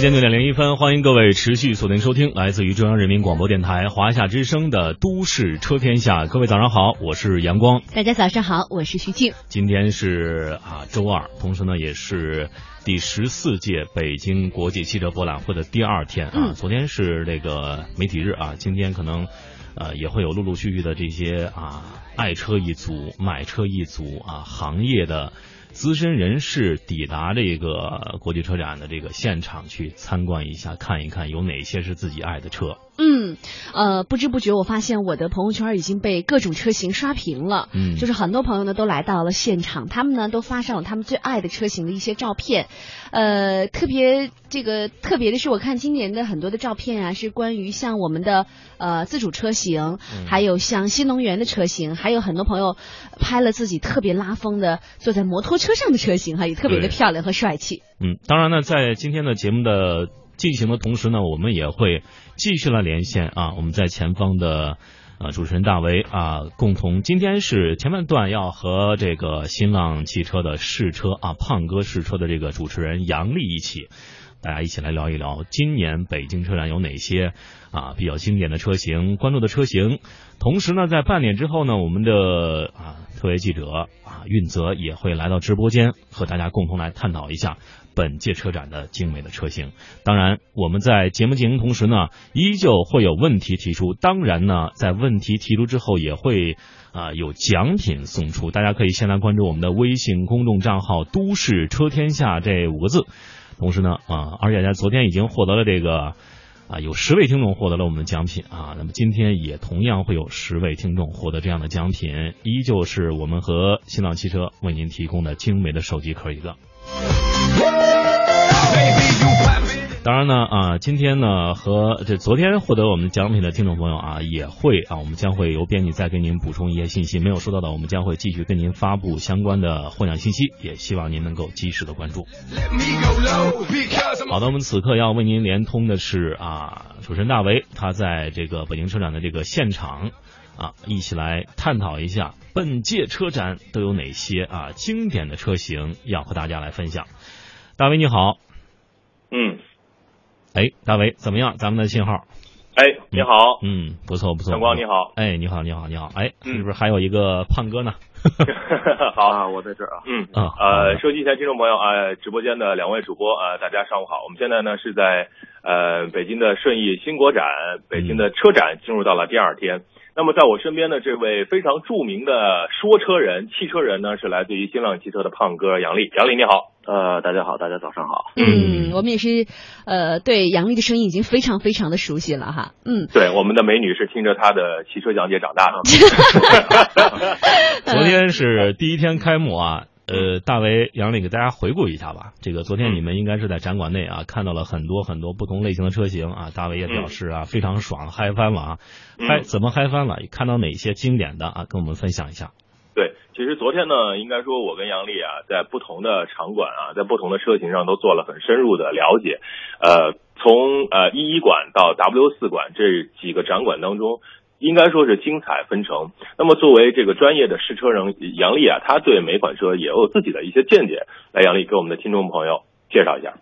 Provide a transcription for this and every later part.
时间六点零一分，欢迎各位持续锁定收听来自于中央人民广播电台华夏之声的《都市车天下》。各位早上好，我是阳光。大家早上好，我是徐静。今天是啊周二，同时呢也是第十四届北京国际汽车博览会的第二天啊。嗯昨天是那个媒体日啊，今天可能呃也会有陆陆续续的这些啊爱车一族、买车一族啊行业的。资深人士抵达这个国际车展的这个现场去参观一下，看一看有哪些是自己爱的车。嗯，呃，不知不觉我发现我的朋友圈已经被各种车型刷屏了。嗯就是很多朋友呢都来到了现场，他们呢都发上了他们最爱的车型的一些照片。呃，特别这个特别的是，我看今年的很多的照片啊，是关于像我们的呃自主车型，嗯还有像新能源的车型，还有很多朋友拍了自己特别拉风的坐在摩托车上的车型哈，也特别的漂亮和帅气。嗯，当然呢，在今天的节目的进行的同时呢，我们也会继续来连线啊，我们在前方的呃主持人大为啊，共同今天是前半段要和这个新浪汽车的试车啊胖哥试车的这个主持人杨丽一起。大家一起来聊一聊今年北京车展有哪些啊比较经典的车型，关注的车型。同时呢，在半点之后呢，我们的啊特约记者啊运泽也会来到直播间，和大家共同来探讨一下本届车展的精美的车型。当然，我们在节目进行同时呢，依旧会有问题提出。当然呢，在问题提出之后，也会啊、有奖品送出。大家可以先来关注我们的微信公众账号“都市车天下”这五个字。同时呢，啊，而且在昨天已经获得了这个。啊，有十位听众获得了我们的奖品啊，那么今天也同样会有十位听众获得这样的奖品，依旧是我们和新浪汽车为您提供的精美的手机壳一个。当然呢，啊，今天呢和这昨天获得我们奖品的听众朋友啊，也会啊，我们将会由编辑再给您补充一些信息，没有收到的，我们将会继续跟您发布相关的获奖信息，也希望您能够及时的关注。好的，我们此刻要为您连通的是啊，主持人大为，他在这个北京车展的这个现场啊，一起来探讨一下本届车展都有哪些啊经典的车型要和大家来分享。大为你好，嗯，哎，大伟怎么样？咱们的信号？哎，你好，嗯，不错不错。阳光你好，哎，你好你好你好，哎，嗯是不是还有一个胖哥呢？好，啊，我在这儿啊。嗯，啊，呃，收机前听众朋友，呃，直播间的两位主播，呃，大家上午好。我们现在呢是在呃北京的顺义新国展，北京的车展进入到了第二天。那么在我身边的这位非常著名的说车人、汽车人呢，是来自于新浪汽车的胖哥杨丽。杨丽你好，呃，大家好，大家早上好。嗯，我们也是，呃，对杨丽的声音已经非常非常的熟悉了哈。嗯，对，我们的美女是听着她的汽车讲解长大的。昨天是第一天开幕啊，呃，大为杨丽给大家回顾一下吧。这个昨天你们应该是在展馆内啊，看到了很多很多不同类型的车型啊。大为也表示啊，非常爽，嗨翻了啊！嗨，嗯怎么嗨翻了？看到哪些经典的啊？跟我们分享一下。对，其实昨天呢，应该说我跟杨丽啊，在不同的场馆啊，在不同的车型上都做了很深入的了解。呃，从呃一一馆到 W 四馆这几个展馆当中，应该说是精彩纷呈。那么作为这个专业的试车人杨丽啊，他对每款车也有自己的一些见解。来，杨丽给我们的听众朋友介绍一下。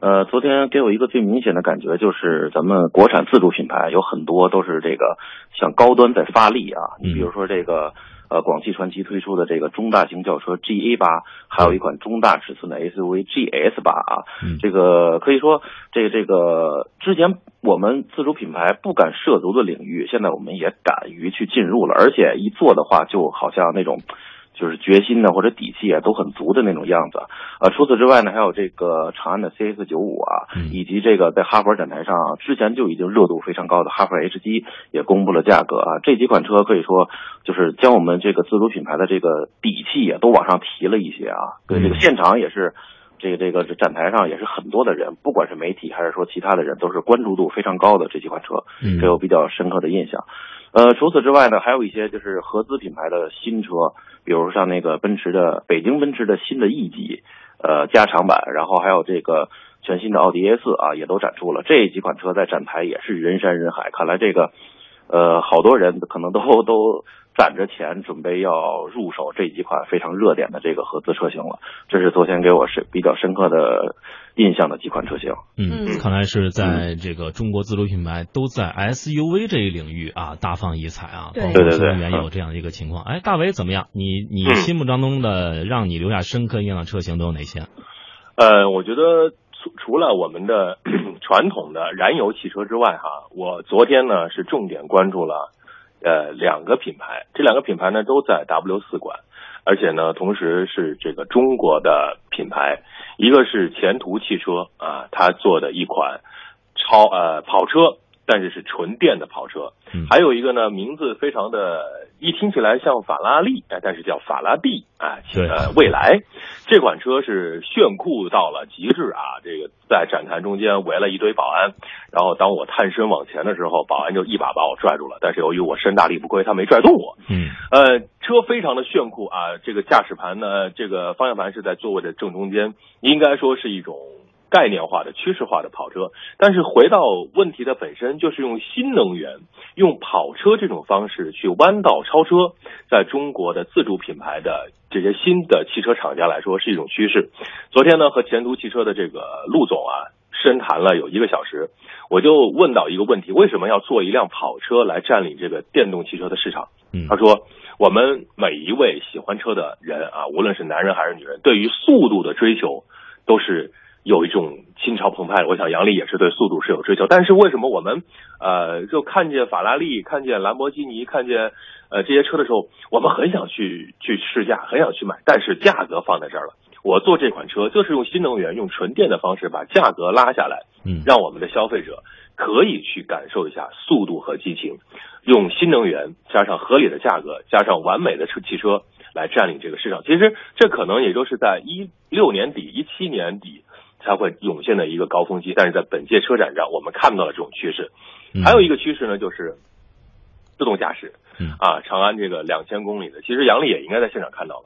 呃，昨天给我一个最明显的感觉就是，咱们国产自主品牌有很多都是这个向高端在发力啊。你比如说这个呃，广汽传祺推出的这个中大型轿车 GA 八，还有一款中大尺寸的 SUV GS 八啊。嗯这个可以说，这个这个之前我们自主品牌不敢涉足的领域，现在我们也敢于去进入了，而且一做的话，就好像那种。就是决心呢，或者底气啊，都很足的那种样子。呃，除此之外呢，还有这个长安的 CS 九五啊，嗯以及这个在哈佛展台上之前就已经热度非常高的哈佛 H 七也公布了价格啊。这几款车可以说就是将我们这个自主品牌的这个底气啊都往上提了一些啊。对，这个嗯现场也是。这个这个展台上也是很多的人，不管是媒体还是说其他的人，都是关注度非常高的这几款车，嗯给我比较深刻的印象。呃，除此之外呢，还有一些就是合资品牌的新车，比如像那个奔驰的北京奔驰的新的 E 级，呃，加长版，然后还有这个全新的奥迪 A 四啊，也都展出了。这几款车在展台也是人山人海，看来这个呃，好多人可能都都攒着钱准备要入手这几款非常热点的这个合资车型了。这是昨天给我是比较深刻的印象的几款车型。嗯，嗯看来是在这个中国自主品牌都在 SUV 这一领域啊大放异彩啊，对对对对新能源有这样一个情况。哎，大伟怎么样？你你嗯心目当中的让你留下深刻印象的车型都有哪些？呃，我觉得除除了我们的 传统的燃油汽车之外，哈，我昨天呢是重点关注了呃两个品牌，这两个品牌呢都在 W 四馆，而且呢同时是这个中国的品牌，一个是前途汽车啊，它做的一款超呃跑车。但是是纯电的跑车，嗯还有一个呢，名字非常的，一听起来像法拉利，哎，但是叫法拉第啊，呃，未来这款车是炫酷到了极致啊！这个在展台中间围了一堆保安，然后当我探身往前的时候，保安就一把把我拽住了。但是由于我身大力不亏，他没拽动我。嗯呃，车非常的炫酷啊！这个驾驶盘呢，这个方向盘是在座位的正中间，应该说是一种概念化的、趋势化的跑车。但是回到问题的本身，就是用新能源、用跑车这种方式去弯道超车，在中国的自主品牌的这些新的汽车厂家来说是一种趋势。昨天呢，和前途汽车的这个陆总啊深谈了有一个小时，我就问到一个问题：为什么要做一辆跑车来占领这个电动汽车的市场？嗯他说，我们每一位喜欢车的人啊，无论是男人还是女人，对于速度的追求都是有一种心潮澎湃。我想杨笠也是对速度是有追求，但是为什么我们呃就看见法拉利、看见兰博基尼、看见呃这些车的时候，我们很想去去试驾，很想去买，但是价格放在这儿了。我做这款车就是用新能源、用纯电的方式把价格拉下来，嗯让我们的消费者可以去感受一下速度和激情，用新能源加上合理的价格，加上完美的车汽车来占领这个市场。其实这可能也就是在一六年底、一七年底才会涌现的一个高峰期，但是在本届车展上，我们看到了这种趋势。嗯还有一个趋势呢，就是自动驾驶嗯啊，长安这个两千公里的，其实杨丽也应该在现场看到了。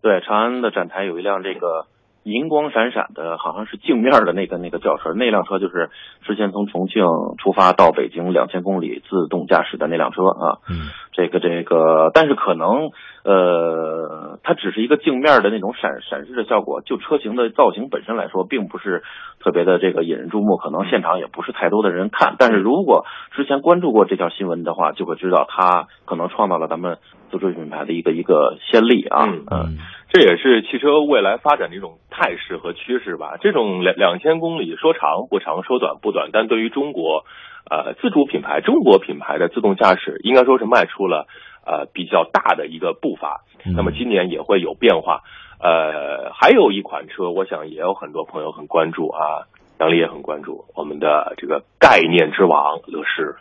对，长安的展台有一辆这个银光闪闪的，好像是镜面的那个那个轿车，那辆车就是之前从重庆出发到北京两千公里自动驾驶的那辆车啊。嗯这个这个，但是可能呃，它只是一个镜面的那种闪闪示的效果，就车型的造型本身来说，并不是特别的这个引人注目，可能现场也不是太多的人看。但是如果之前关注过这条新闻的话，就会知道它可能创造了咱们自主品牌的一个一个先例啊。嗯嗯这也是汽车未来发展的一种态势和趋势吧。这种两两千公里说长不长，说短不短，但对于中国，呃，自主品牌、中国品牌的自动驾驶，应该说是迈出了呃比较大的一个步伐。嗯那么今年也会有变化。呃，还有一款车，我想也有很多朋友很关注啊，杨丽也很关注我们的这个概念之王乐视。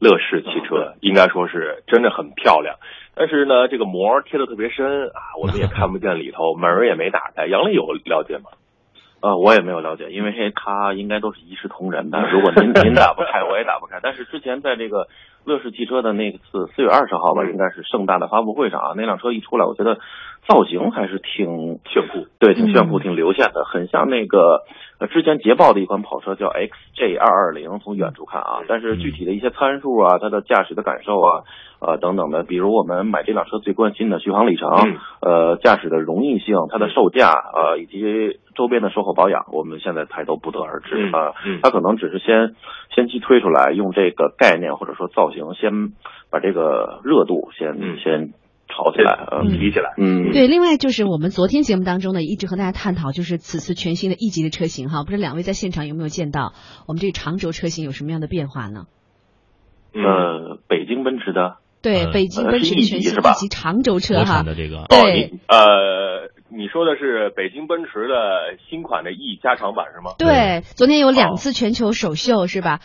乐视汽车应该说是真的很漂亮，但是呢，这个膜贴的特别深啊，我们也看不见里头，门儿也没打开。杨丽有了解吗？啊，我也没有了解，因为它应该都是一视同仁的。如果您您打不开，我也打不开。但是之前在这个乐视汽车的那次四月二十号吧，嗯。应该是盛大的发布会上啊，那辆车一出来，我觉得造型还是挺炫酷，对，挺炫酷，嗯挺流线的，很像那个呃之前捷豹的一款跑车叫 XJ 二二零，从远处看啊，但是具体的一些参数啊，它的驾驶的感受啊，呃等等的，比如我们买这辆车最关心的续航里程，嗯呃驾驶的容易性，它的售价呃以及周边的售后保养，我们现在还都不得而知嗯啊。嗯它可能只是先先期推出来，用这个概念或者说造型，先把这个热度先、嗯先炒起来，呃嗯提起来。嗯，对，另外就是我们昨天节目当中呢，一直和大家探讨，就是此次全新的 E 级的车型哈，不知道两位在现场有没有见到我们这个长轴车型有什么样的变化呢？嗯，呃，北京奔驰的。对，呃北京奔驰 E 全新级是吧 E 级长轴车国哈产，的这个哦，对你呃，你说的是北京奔驰的新款的 E 加长版是吗？对，昨天有两哦次全球首秀是吧？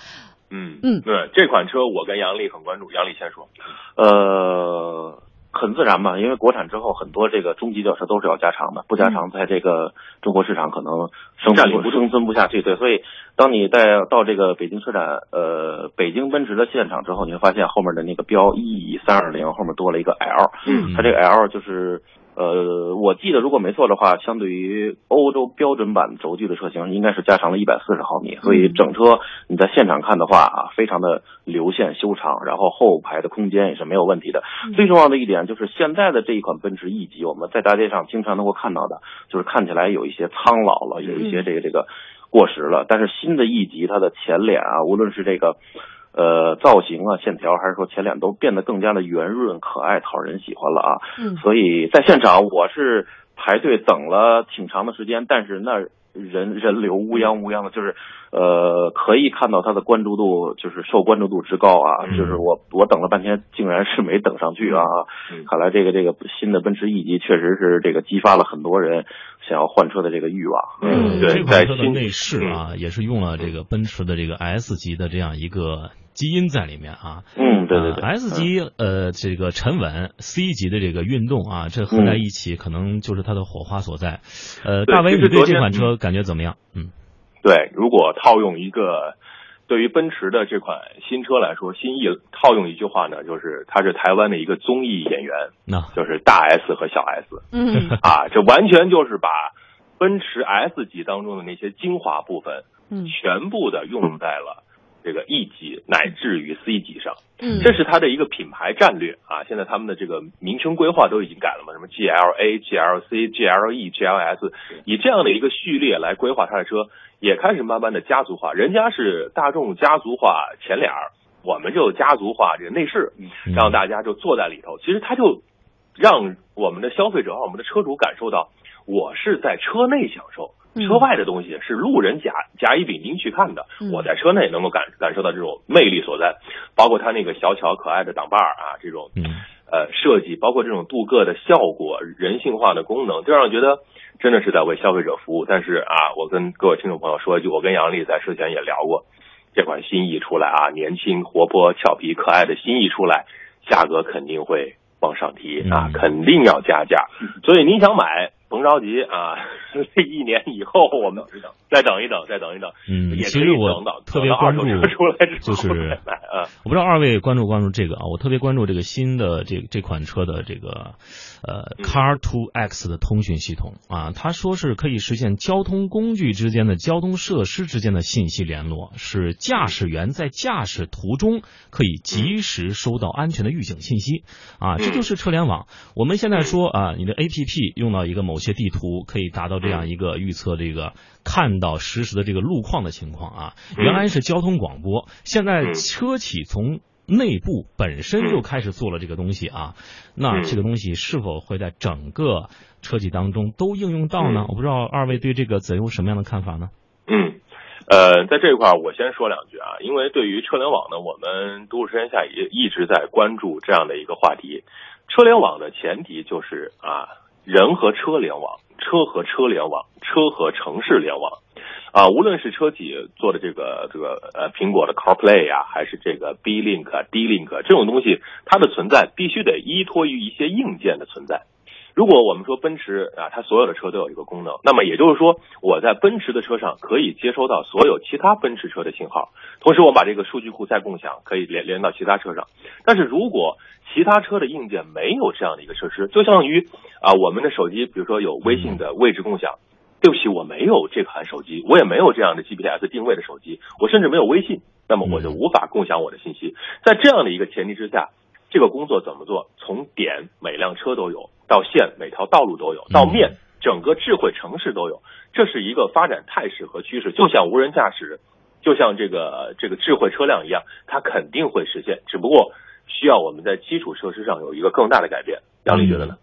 嗯嗯对，这款车我跟杨丽很关注，杨丽先说。呃，很自然嘛，因为国产之后很多这个中级轿车都是要加长的，不加长在这个中国市场可能生存不生存不下去。对，所以当你在到这个北京车展，呃，北京奔驰的现场之后，你会发现后面的那个标 E 三二零后面多了一个 L，嗯它这个 L 就是呃，我记得如果没错的话，相对于欧洲标准版轴距的车型，应该是加长了一百四十毫米，所以整车你在现场看的话啊，非常的流线修长，然后后排的空间也是没有问题的。最重要的一点就是现在的这一款奔驰 E 级，我们在大街上经常能够看到的，就是看起来有一些苍老了，有一些这个这个过时了。但是新的 E 级，它的前脸啊，无论是这个。呃，造型啊，线条还是说前脸都变得更加的圆润可爱，讨人喜欢了啊。嗯，所以在现场我是排队等了挺长的时间，但是那人人流乌泱乌泱的，就是呃可以看到它的关注度就是受关注度之高啊。就是我我等了半天，竟然是没等上去啊。看来这个这个新的奔驰 E 级确实是这个激发了很多人想要换车的这个欲望。嗯，这款车的内饰啊，也是用了这个奔驰的这个 S 级的这样一个。基因在里面啊，嗯，对对对，S 级呃这个沉稳，C 级的这个运动啊，这合在一起可能就是它的火花所在。呃，大伟，你对这款车感觉怎么样？嗯，对，如果套用一个对于奔驰的这款新车来说，新意套用一句话呢，就是它是台湾的一个综艺演员，那就是大 S 和小 S，嗯啊，这完全就是把奔驰 S 级当中的那些精华部分，嗯，全部的用在了。这个 E 级乃至于 C 级上，嗯，这是它的一个品牌战略啊。现在他们的这个名称规划都已经改了嘛？什么 GLA、GLC、GLE、GLS，以这样的一个序列来规划它的车，也开始慢慢的家族化。人家是大众家族化前脸儿，我们就家族化这个内饰，让大家就坐在里头。其实它就让我们的消费者和我们的车主感受到，我是在车内享受。车外的东西是路人甲甲乙丙丁去看的，我在车内能够感感受到这种魅力所在，包括它那个小巧可爱的挡把儿啊，这种呃设计，包括这种镀铬的效果，人性化的功能，就让我觉得真的是在为消费者服务。但是啊，我跟各位听众朋友说一句，我跟杨丽在之前也聊过，这款新意出来啊，年轻活泼俏皮可爱的新意出来，价格肯定会往上提啊，肯定要加价，所以您想买。甭着急啊，这一年以后我们再等一等，再等一等。嗯，其实我特别关注，就是我不知道二位关注关注这个啊，我特别关注这个新的这这款车的这个呃 Car to X 的通讯系统啊，他说是可以实现交通工具之间的交通设施之间的信息联络，使驾驶员在驾驶途中可以及时收到安全的预警信息。啊，这就是车联网。我们现在说啊，你的 APP 用到一个某些地图可以达到这样一个预测，这个看到实时的这个路况的情况啊。原来是交通广播，现在车企从内部本身就开始做了这个东西啊。那这个东西是否会在整个车企当中都应用到呢？我不知道二位对这个怎有什么样的看法呢？嗯，呃，在这一块我先说两句啊，因为对于车联网呢，我们都市天下也一直在关注这样的一个话题。车联网的前提就是啊。人和车联网，车和车联网，车和城市联网，啊，无论是车企做的这个这个呃苹果的 CarPlay 啊，还是这个 B Link、D Link 这种东西，它的存在必须得依托于一些硬件的存在。如果我们说奔驰啊，它所有的车都有一个功能，那么也就是说，我在奔驰的车上可以接收到所有其他奔驰车的信号，同时我把这个数据库再共享，可以连连到其他车上。但是如果其他车的硬件没有这样的一个设施，就相当于啊，我们的手机，比如说有微信的位置共享，对不起，我没有这款手机，我也没有这样的 GPS 定位的手机，我甚至没有微信，那么我就无法共享我的信息。在这样的一个前提之下。这个工作怎么做？从点每辆车都有，到线每条道路都有，到面整个智慧城市都有，这是一个发展态势和趋势。就像无人驾驶，就像这个这个智慧车辆一样，它肯定会实现，只不过需要我们在基础设施上有一个更大的改变。杨丽觉得呢？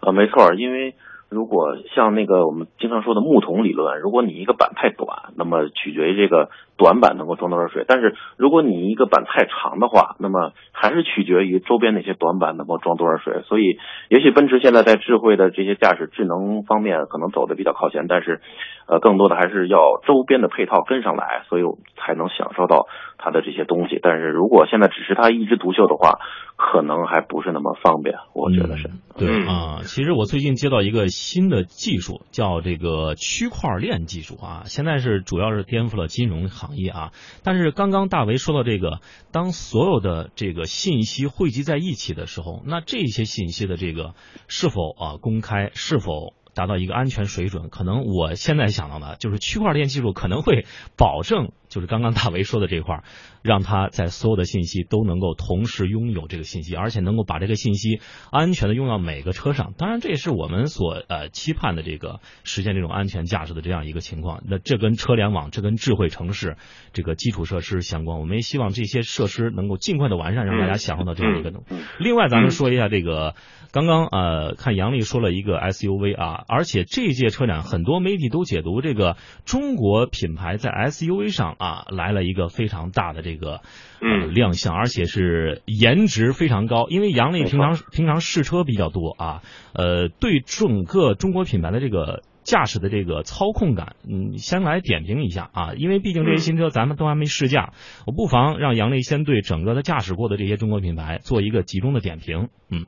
啊，没错，因为。如果像那个我们经常说的木桶理论，如果你一个板太短，那么取决于这个短板能够装多少水；但是如果你一个板太长的话，那么还是取决于周边那些短板能够装多少水。所以，也许奔驰现在在智慧的这些驾驶智能方面可能走的比较靠前，但是，呃，更多的还是要周边的配套跟上来，所以才能享受到它的这些东西。但是如果现在只是它一枝独秀的话，可能还不是那么方便。我觉得是对啊。其实我最近接到一个。新的技术叫这个区块链技术啊，现在是主要是颠覆了金融行一啊。但是刚刚大为说到这个，当所有的这个信息汇集在一起的时候，那这些信息的这个是否啊公开，是否？达到一个安全水准，可能我现在想到的，就是区块链技术可能会保证，就是刚刚大为说的这块儿，让他在所有的信息都能够同时拥有这个信息，而且能够把这个信息安全的用到每个车上。当然，这也是我们所呃期盼的这个实现这种安全驾驶的这样一个情况。那这跟车联网、这跟智慧城市这个基础设施相关，我们也希望这些设施能够尽快的完善，让大家享受到这样一个。另外，咱们说一下这个，刚刚呃看杨丽说了一个 SUV 啊。而且这届车展，很多媒体都解读这个中国品牌在 SUV 上啊来了一个非常大的这个呃亮相，而且是颜值非常高。因为杨丽平常平常试车比较多啊，呃，对整个中国品牌的这个驾驶的这个操控感，嗯，先来点评一下啊。因为毕竟这些新车咱们都还没试驾，我不妨让杨丽先对整个的驾驶过的这些中国品牌做一个集中的点评，嗯。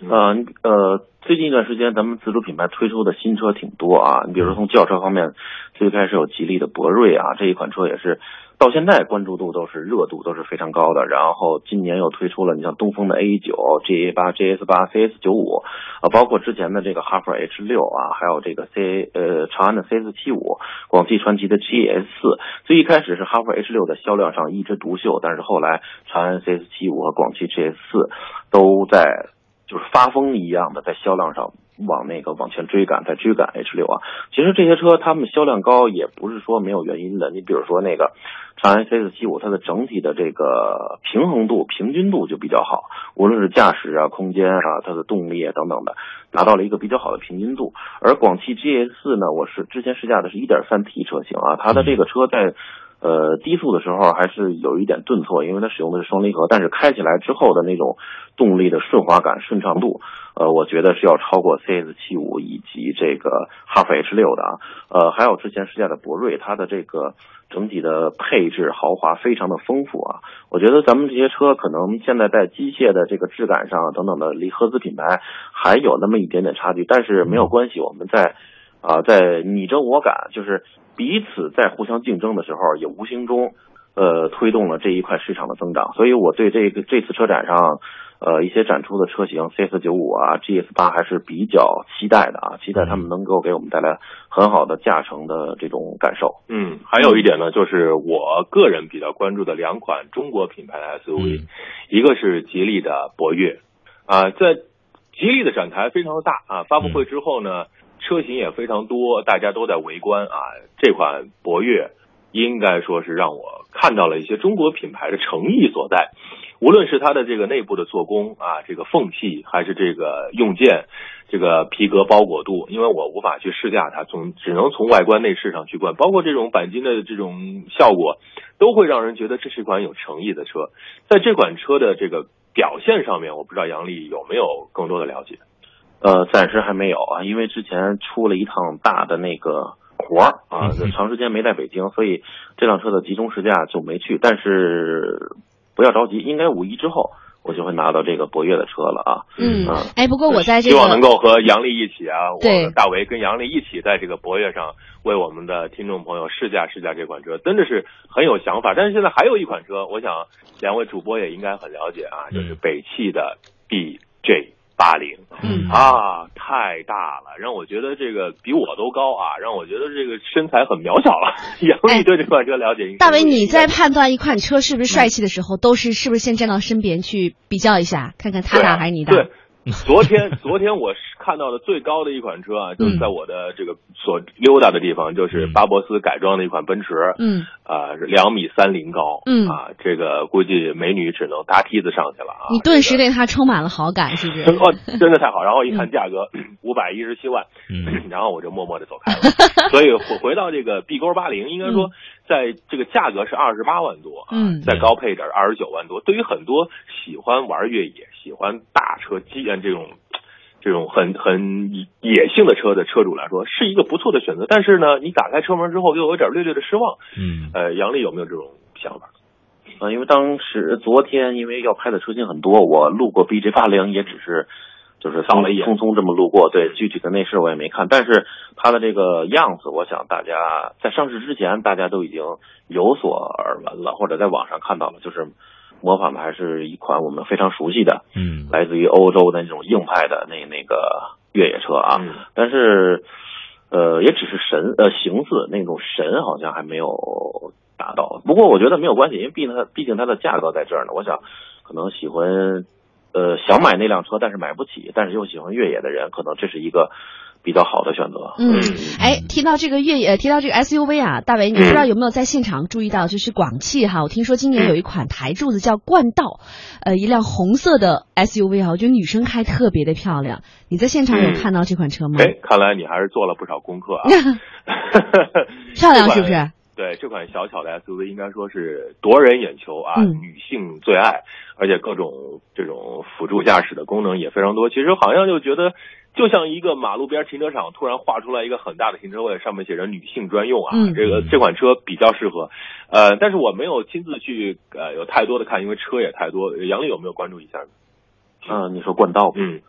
呃呃，最近一段时间，咱们自主品牌推出的新车挺多啊。你比如说从轿车方面，最开始有吉利的博瑞啊，这一款车也是到现在关注度都是热度都是非常高的。然后今年又推出了，你像东风的 A 九、GA 八、GS 八、CS 九五啊，包括之前的这个哈弗 H 六啊，还有这个 C 呃长安的 CS 七五、广汽传祺的 GS 四。最一开始是哈弗 H 六在销量上一枝独秀，但是后来长安 CS 七五和广汽 GS 四都在。就是发疯一样的在销量上往那个往前追赶，在追赶 H 六啊。其实这些车它们销量高也不是说没有原因的。你比如说那个长安 CS 七五，它的整体的这个平衡度、平均度就比较好，无论是驾驶啊、空间啊、它的动力啊等等的，达到了一个比较好的平均度。而广汽 GS 四呢，我是之前试驾的是一点三 T 车型啊，它的这个车在。呃，低速的时候还是有一点顿挫，因为它使用的是双离合，但是开起来之后的那种动力的顺滑感、顺畅度，呃，我觉得是要超过 CS 七五以及这个哈弗 H 六的啊。呃，还有之前试驾的博瑞，它的这个整体的配置豪华非常的丰富啊。我觉得咱们这些车可能现在在机械的这个质感上等等的，离合资品牌还有那么一点点差距，但是没有关系，我们在啊在你争我赶，就是。彼此在互相竞争的时候，也无形中，呃，推动了这一块市场的增长。所以我对这个这次车展上，呃，一些展出的车型 CS 九五啊、GS 八还是比较期待的啊，期待他们能够给我们带来很好的驾乘的这种感受。嗯，还有一点呢，就是我个人比较关注的两款中国品牌的 SUV，一个是吉利的博越，啊，在吉利的展台非常的大啊，发布会之后呢。车型也非常多，大家都在围观啊。这款博越应该说是让我看到了一些中国品牌的诚意所在，无论是它的这个内部的做工啊，这个缝隙，还是这个用件，这个皮革包裹度，因为我无法去试驾它，从只能从外观内饰上去观，包括这种钣金的这种效果，都会让人觉得这是一款有诚意的车。在这款车的这个表现上面，我不知道杨丽有没有更多的了解。呃，暂时还没有啊，因为之前出了一趟大的那个活儿啊，长时间没在北京，所以这辆车的集中试驾就没去。但是不要着急，应该五一之后我就会拿到这个博越的车了啊。嗯，哎，不过我在这个希望能够和杨丽一起啊，我大为跟杨丽一起在这个博越上为我们的听众朋友试驾试驾这款车，真的是很有想法。但是现在还有一款车，我想两位主播也应该很了解啊，就是北汽的 BJ。八零，嗯啊，太大了，让我觉得这个比我都高啊，让我觉得这个身材很渺小了。杨丽对这款车了解？大伟，你在判断一款车是不是帅气的时候，都是是不是先站到身边去比较一下，看看他大还是你大？对。昨天，昨天我是看到的最高的一款车啊，就是在我的这个所溜达的地方，就是巴博斯改装的一款奔驰，嗯，啊，两米三零高，嗯，啊，这个估计美女只能搭梯子上去了啊。你顿时对它充满了好感，是不是？哦，真的太好。然后一看价格，五百一十七万，嗯，然后我就默默的走开了。所以回回到这个 B 勾八零，应该说。在这个价格是二十八万多，嗯，再高配点二十九万多。对于很多喜欢玩越野、喜欢大车、基这种这种很很野性的车的车主来说，是一个不错的选择。但是呢，你打开车门之后，又有点略略的失望。嗯，呃，杨丽有没有这种想法？啊，因为当时昨天因为要拍的车型很多，我路过 BJ 八零也只是。就是扫了匆匆这么路过，对具体的内饰我也没看，但是它的这个样子，我想大家在上市之前大家都已经有所耳闻了，或者在网上看到了，就是模仿的还是一款我们非常熟悉的，嗯。来自于欧洲的那种硬派的那那个越野车啊，嗯。但是呃也只是神呃形似那种神好像还没有达到，不过我觉得没有关系，因为毕竟它毕竟它的价格在这儿呢，我想可能喜欢呃想买那辆车但是买不起，但是又喜欢越野的人，可能这是一个比较好的选择。嗯，哎，提到这个越野，呃提到这个 SUV 啊，大伟，你不知道有没有在现场注意到，就是广汽哈，我听说今年有一款台柱子叫冠道，呃，一辆红色的 SUV 啊，我觉得女生开特别的漂亮。你在现场有嗯看到这款车吗？哎，看来你还是做了不少功课啊。漂亮是不是？对这款小巧的 SUV 应该说是夺人眼球啊，嗯女性最爱，而且各种这种辅助驾驶的功能也非常多。其实好像就觉得就像一个马路边停车场突然画出来一个很大的停车位，上面写着女性专用啊，嗯这个这款车比较适合。呃，但是我没有亲自去呃有太多的看，因为车也太多。杨丽有没有关注一下呢？嗯、你说冠道，嗯。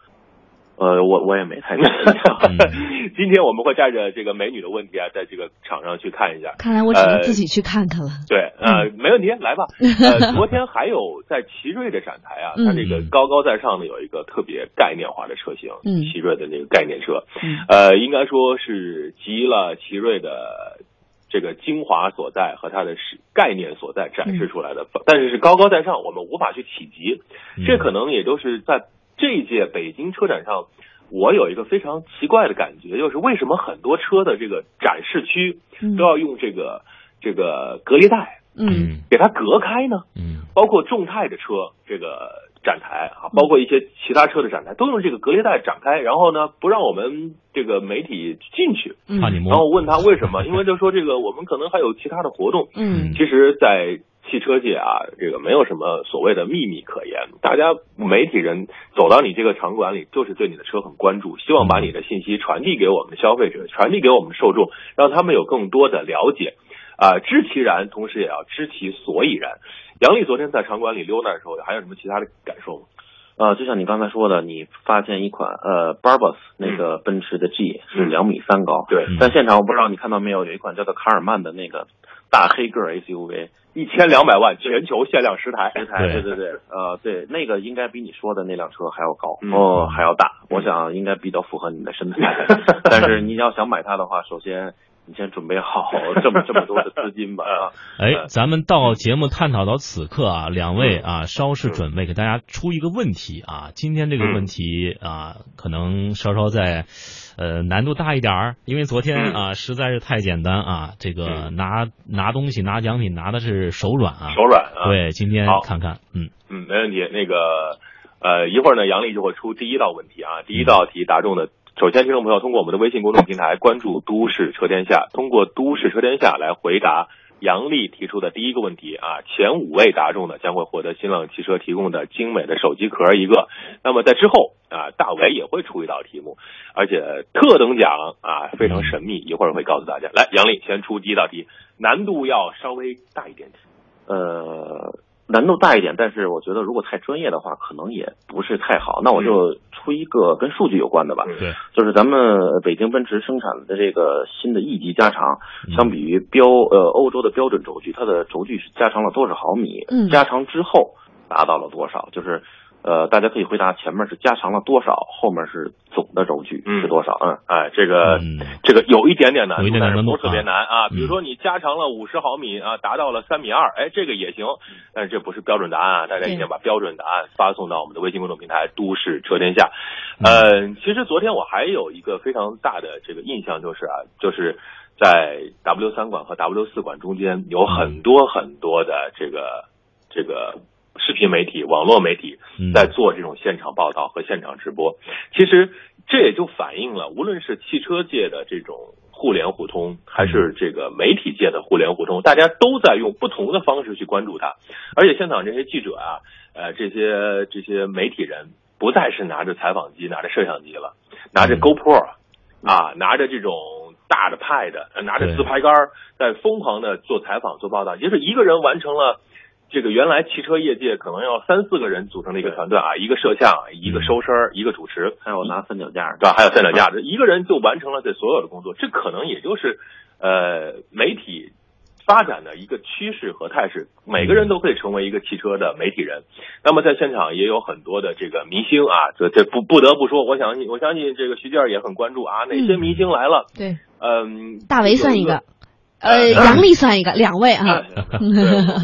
呃，我我也没太注意嗯 今天我们会带着这个美女的问题啊，在这个场上去看一下。看来我只能呃自己去看看了。对，呃，没问题，来吧。呃，昨天还有在奇瑞的展台啊，它这个嗯高高在上的有一个特别概念化的车型，嗯奇瑞的那个概念车，嗯呃，应该说是集了奇瑞的这个精华所在和它的是概念所在展示出来的，但是是高高在上，我们无法去企及。这可能也都是在这一届北京车展上，我有一个非常奇怪的感觉，就是为什么很多车的这个展示区嗯都要用这个这个隔离带嗯给它隔开呢？嗯包括众泰的车这个展台啊，包括一些其他车的展台，都用这个隔离带展开，然后呢，不让我们这个媒体进去。嗯怕你摸然后问他为什么，因为就说这个我们可能还有其他的活动。嗯其实，在汽车界啊，这个没有什么所谓的秘密可言。大家媒体人走到你这个场馆里，就是对你的车很关注，希望把你的信息传递给我们的消费者，传递给我们的受众，让他们有更多的了解。啊、知其然，同时也要知其所以然。杨丽昨天在场馆里溜达的时候，还有什么其他的感受吗？呃，就像你刚才说的，你发现一款呃 Barbos 那个奔驰的 G 是嗯两米三高，对嗯但现场我不知道你看到没有，有一款叫做卡尔曼的那个大黑个 SUV，一千两百万，全球限量十台。十台，对。对对对，呃，对，那个应该比你说的那辆车还要高，嗯。哦，还要大，我想应该比较符合你的身材。但是你要想买它的话，首先你先准备好这么这么多的资金吧 啊。哎，咱们到节目探讨到此刻啊，两位嗯啊，稍事准备给大家出一个问题啊。今天这个问题啊，可能稍稍在呃难度大一点儿，因为昨天嗯啊实在是太简单啊，这个嗯拿拿东西拿奖品拿的是手软啊。手软啊。对，今天看看，嗯嗯，没问题。那个，呃，一会儿呢，杨丽就会出第一道问题啊。第一道题答中的，首先，听众朋友通过我们的微信公众平台关注“都市车天下”，通过“都市车天下”来回答杨丽提出的第一个问题啊。前五位答中的将会获得新浪汽车提供的精美的手机壳一个。那么在之后啊，大伟也会出一道题目，而且特等奖啊，非常神秘，一会儿会告诉大家。来，杨丽先出第一道题，难度要稍微大一点点。呃，难度大一点，但是我觉得如果太专业的话，可能也不是太好。那我就出一个跟数据有关的吧，嗯对，就是咱们北京奔驰生产的这个新的 E 级加长，嗯相比于标呃欧洲的标准轴距，它的轴距是加长了多少毫米？嗯加长之后达到了多少？就是呃，大家可以回答前面是加长了多少，后面是总的轴距嗯是多少？嗯，哎，这个。嗯这个有一点点难，有一点点难度但是不是特别难啊。嗯比如说你加长了五十毫米啊，达到了三米二，哎，这个也行，但是这不是标准答案啊。大家一定要把标准答案发送到我们的微信公众平台“都市车天下”。呃，其实昨天我还有一个非常大的这个印象，就是啊，就是在 W 三馆和 W 四馆中间有很多很多的这个这个。视频媒体、网络媒体嗯。在做这种现场报道和现场直播，其实这也就反映了，无论是汽车界的这种互联互通，还是这个媒体界的互联互通，大家都在用不同的方式去关注它。而且现场这些记者啊，呃，这些这些媒体人不再是拿着采访机、拿着摄像机了，拿着嗯。GoPro 啊，拿着这种大的 Pad，呃拿着自拍杆，在疯狂的做采访、做报道，也就是一个人完成了。这个原来汽车业界可能要三四个人组成的一个团队啊，一个摄像，一个收声，一个主持，还有拿三脚架，对吧？还有三脚架，这一个人就完成了这所有的工作，这可能也就是呃媒体。发展的一个趋势和态势，每个人都可以成为一个汽车的媒体人。那么在现场也有很多的这个明星啊，这这不不得不说，我相信我相信这个徐建也很关注啊，哪些明星来了？对，嗯，大为算一个。呃，杨丽算一个，两位啊。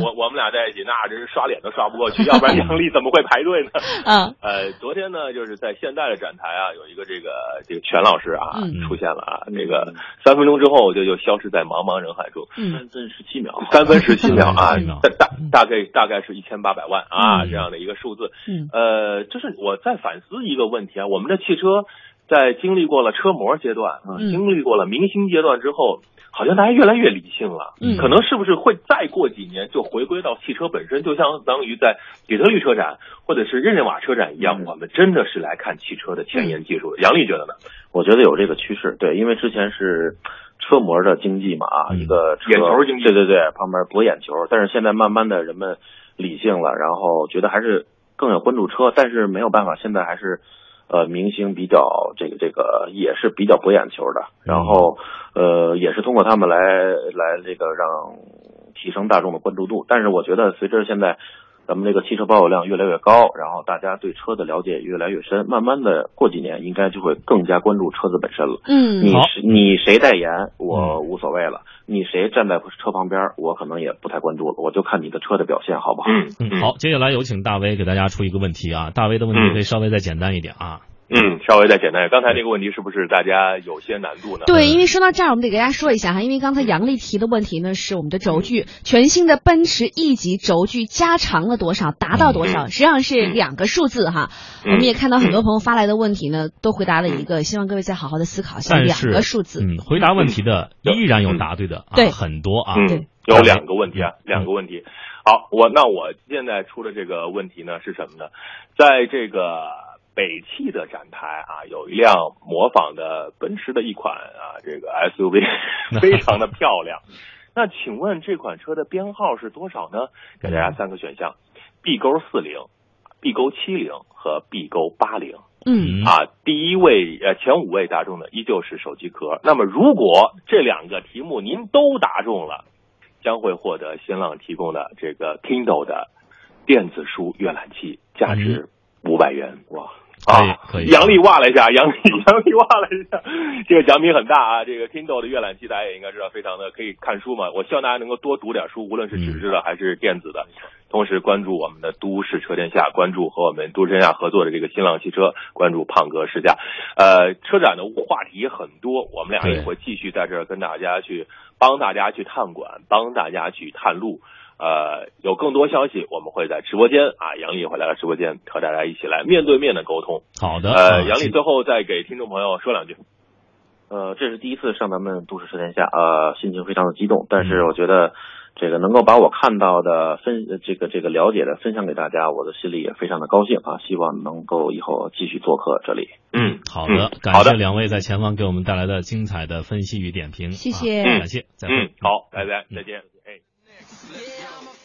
我 我们俩在一起，那真是刷脸都刷不过去，要不然杨丽怎么会排队呢？嗯。呃，昨天呢，就是在现代的展台啊，有一个这个这个全老师啊出现了啊，这个三分钟之后就就消失在茫茫人海中。三分十七秒，三分十七秒啊，大大大概大概是一千八百万啊这样的一个数字。嗯。呃，就是我在反思一个问题啊，我们的汽车在经历过了车模阶段啊，经历过了明星阶段之后。好像大家越来越理性了，嗯，可能是不是会再过几年就回归到汽车本身，就相当于在底特律车展或者是日内瓦车展一样，我们真的是来看汽车的前沿技术。杨丽觉得呢？我觉得有这个趋势，对，因为之前是车模的经济嘛，啊，一个眼球经济，对对对，旁边博眼球。但是现在慢慢的人们理性了，然后觉得还是更要关注车，但是没有办法，现在还是。呃，明星比较这个这个也是比较博眼球的，然后呃也是通过他们来来这个让提升大众的关注度。但是我觉得随着现在咱们这个汽车保有量越来越高，然后大家对车的了解越来越深，慢慢的过几年应该就会更加关注车子本身了。嗯，你是你谁代言我无所谓了，你谁站在车旁边我可能也不太关注了，我就看你的车的表现好不好？嗯，好，接下来有请大威给大家出一个问题啊，大威的问题可以稍微再简单一点啊。嗯，稍微再简单。刚才那个问题是不是大家有些难度呢？对，因为说到这儿，我们得给大家说一下哈，因为刚才杨丽提的问题呢是我们的轴距，全新的奔驰 E 级轴距加长了多少，达到多少？实际上是两个数字哈。我们也看到很多朋友发来的问题呢，都回答了一个，希望各位再好好的思考一下两个数字。嗯，回答问题的依然有答对的，对，很多啊。嗯，有两个问题啊，两个问题。好，我那我现在出的这个问题呢是什么呢？在这个。北汽的展台啊，有一辆模仿的奔驰的一款啊，这个 SUV 非常的漂亮。那请问这款车的编号是多少呢？给大家三个选项：B 勾四零、B 勾七零和 B 勾八零。嗯啊，第一位呃前五位答中的依旧是手机壳。那么如果这两个题目您都答中了，将会获得新浪提供的这个 Kindle 的电子书阅览器，价值五百元。哇！啊，可以。杨丽哇了一下，杨丽杨丽哇了一下，这个奖品很大啊！这个 Kindle 的阅览器大家也应该知道，非常的可以看书嘛。我希望大家能够多读点书，无论是纸质的还是电子的。同时关注我们的都市车天下，关注和我们都市天下合作的这个新浪汽车，关注胖哥试驾。呃，车展的话题很多，我们俩也会继续在这儿跟大家去帮大家去探馆，帮大家去探路。呃，有更多消息，我们会在直播间啊，杨丽会来到直播间和大家一起来面对面的沟通。好的，呃，杨丽最后再给听众朋友说两句。呃，这是第一次上咱们都市车天下，呃，心情非常的激动，但是我觉得这个能够把我看到的分这个这个了解的分享给大家，我的心里也非常的高兴啊，希望能够以后继续做客这里。嗯，好的，感谢两位在前方给我们带来的精彩的分析与点评，谢谢，感谢，再会。嗯，好，拜拜，再见，哎。Yeah, I'm a.